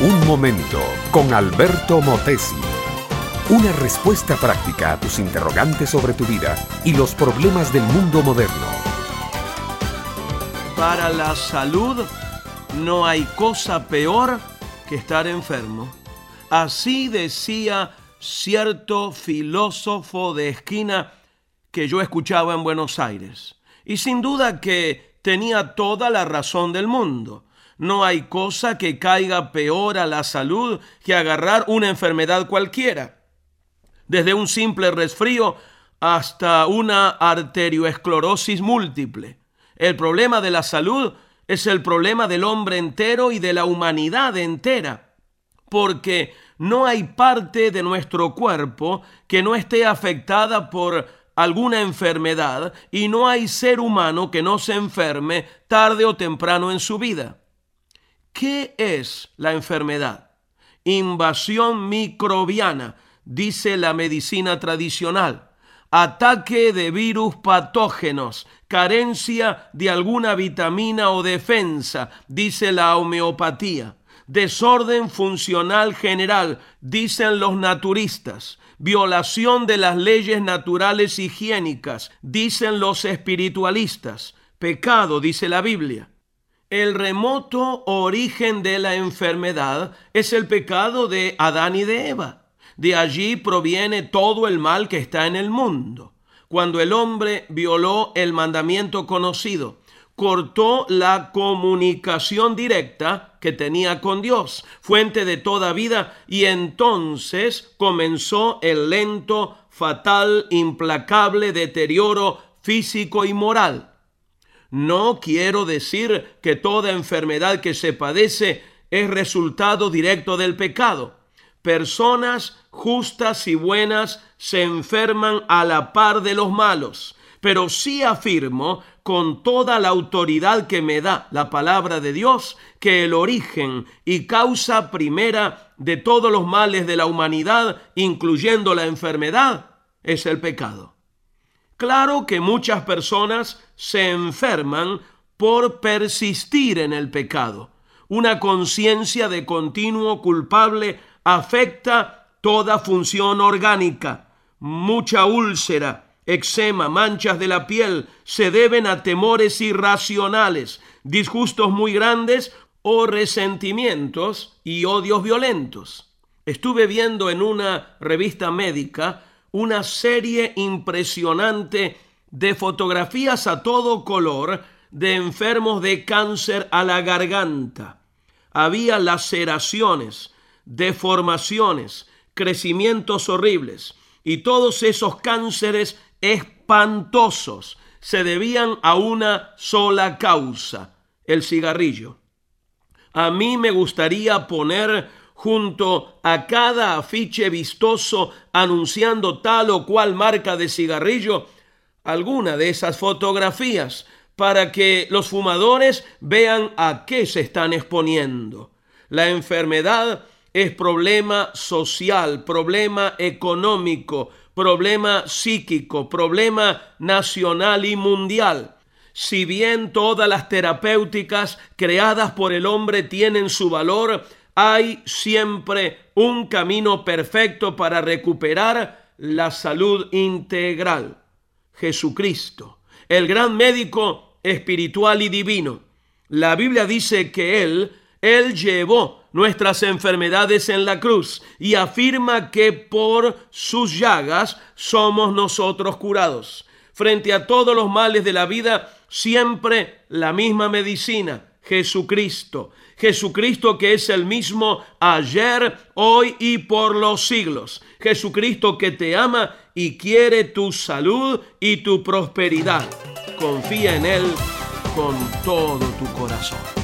Un momento con Alberto Motesi. Una respuesta práctica a tus interrogantes sobre tu vida y los problemas del mundo moderno. Para la salud no hay cosa peor que estar enfermo. Así decía cierto filósofo de esquina que yo escuchaba en Buenos Aires. Y sin duda que tenía toda la razón del mundo. No hay cosa que caiga peor a la salud que agarrar una enfermedad cualquiera. Desde un simple resfrío hasta una arterioesclerosis múltiple. El problema de la salud es el problema del hombre entero y de la humanidad entera. Porque no hay parte de nuestro cuerpo que no esté afectada por alguna enfermedad y no hay ser humano que no se enferme tarde o temprano en su vida. ¿Qué es la enfermedad? Invasión microbiana, dice la medicina tradicional. Ataque de virus patógenos, carencia de alguna vitamina o defensa, dice la homeopatía. Desorden funcional general, dicen los naturistas. Violación de las leyes naturales higiénicas, dicen los espiritualistas. Pecado, dice la Biblia. El remoto origen de la enfermedad es el pecado de Adán y de Eva. De allí proviene todo el mal que está en el mundo. Cuando el hombre violó el mandamiento conocido, cortó la comunicación directa que tenía con Dios, fuente de toda vida, y entonces comenzó el lento, fatal, implacable deterioro físico y moral. No quiero decir que toda enfermedad que se padece es resultado directo del pecado. Personas justas y buenas se enferman a la par de los malos, pero sí afirmo con toda la autoridad que me da la palabra de Dios que el origen y causa primera de todos los males de la humanidad, incluyendo la enfermedad, es el pecado. Claro que muchas personas se enferman por persistir en el pecado. Una conciencia de continuo culpable afecta toda función orgánica. Mucha úlcera, eczema, manchas de la piel se deben a temores irracionales, disgustos muy grandes o resentimientos y odios violentos. Estuve viendo en una revista médica una serie impresionante de fotografías a todo color de enfermos de cáncer a la garganta. Había laceraciones, deformaciones, crecimientos horribles y todos esos cánceres espantosos se debían a una sola causa, el cigarrillo. A mí me gustaría poner junto a cada afiche vistoso anunciando tal o cual marca de cigarrillo alguna de esas fotografías para que los fumadores vean a qué se están exponiendo. La enfermedad es problema social, problema económico, problema psíquico, problema nacional y mundial. Si bien todas las terapéuticas creadas por el hombre tienen su valor, hay siempre un camino perfecto para recuperar la salud integral. Jesucristo, el gran médico espiritual y divino. La Biblia dice que Él, Él llevó nuestras enfermedades en la cruz y afirma que por sus llagas somos nosotros curados. Frente a todos los males de la vida, siempre la misma medicina, Jesucristo. Jesucristo que es el mismo ayer, hoy y por los siglos. Jesucristo que te ama y quiere tu salud y tu prosperidad. Confía en Él con todo tu corazón.